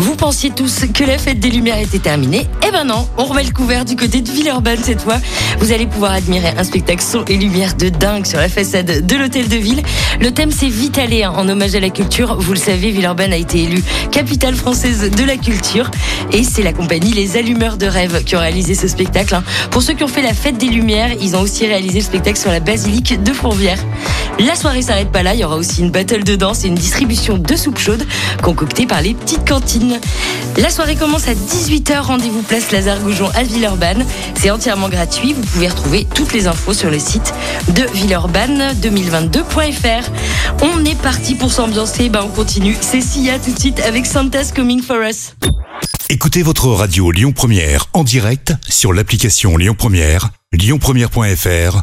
Vous pensiez tous que la fête des Lumières était terminée Eh ben non, on remet le couvert du côté de Villeurbanne cette fois. Vous allez pouvoir admirer un spectacle son et lumière de dingue sur la façade de l'hôtel de ville. Le thème c'est Vitalé, hein, en hommage à la culture. Vous le savez, Villeurbanne a été élue capitale française de la culture. Et c'est la compagnie Les Allumeurs de Rêve qui ont réalisé ce spectacle. hein. Pour ceux qui ont fait la fête des Lumières, ils ont aussi réalisé le spectacle sur la basilique de Fourvière. La soirée s'arrête pas là, il y aura aussi une battle de danse et une distribution de soupe chaude concoctée par les petites cantines. La soirée commence à 18h, rendez-vous place Lazare Goujon à Villeurbanne. C'est entièrement gratuit, vous pouvez retrouver toutes les infos sur le site de villeurbanne2022.fr. On est parti pour s'ambiancer, bah on continue. C'est Sia tout de suite avec Santa's Coming for Us. Écoutez votre radio Lyon Première en direct sur l'application Lyon Première, lyonpremière.fr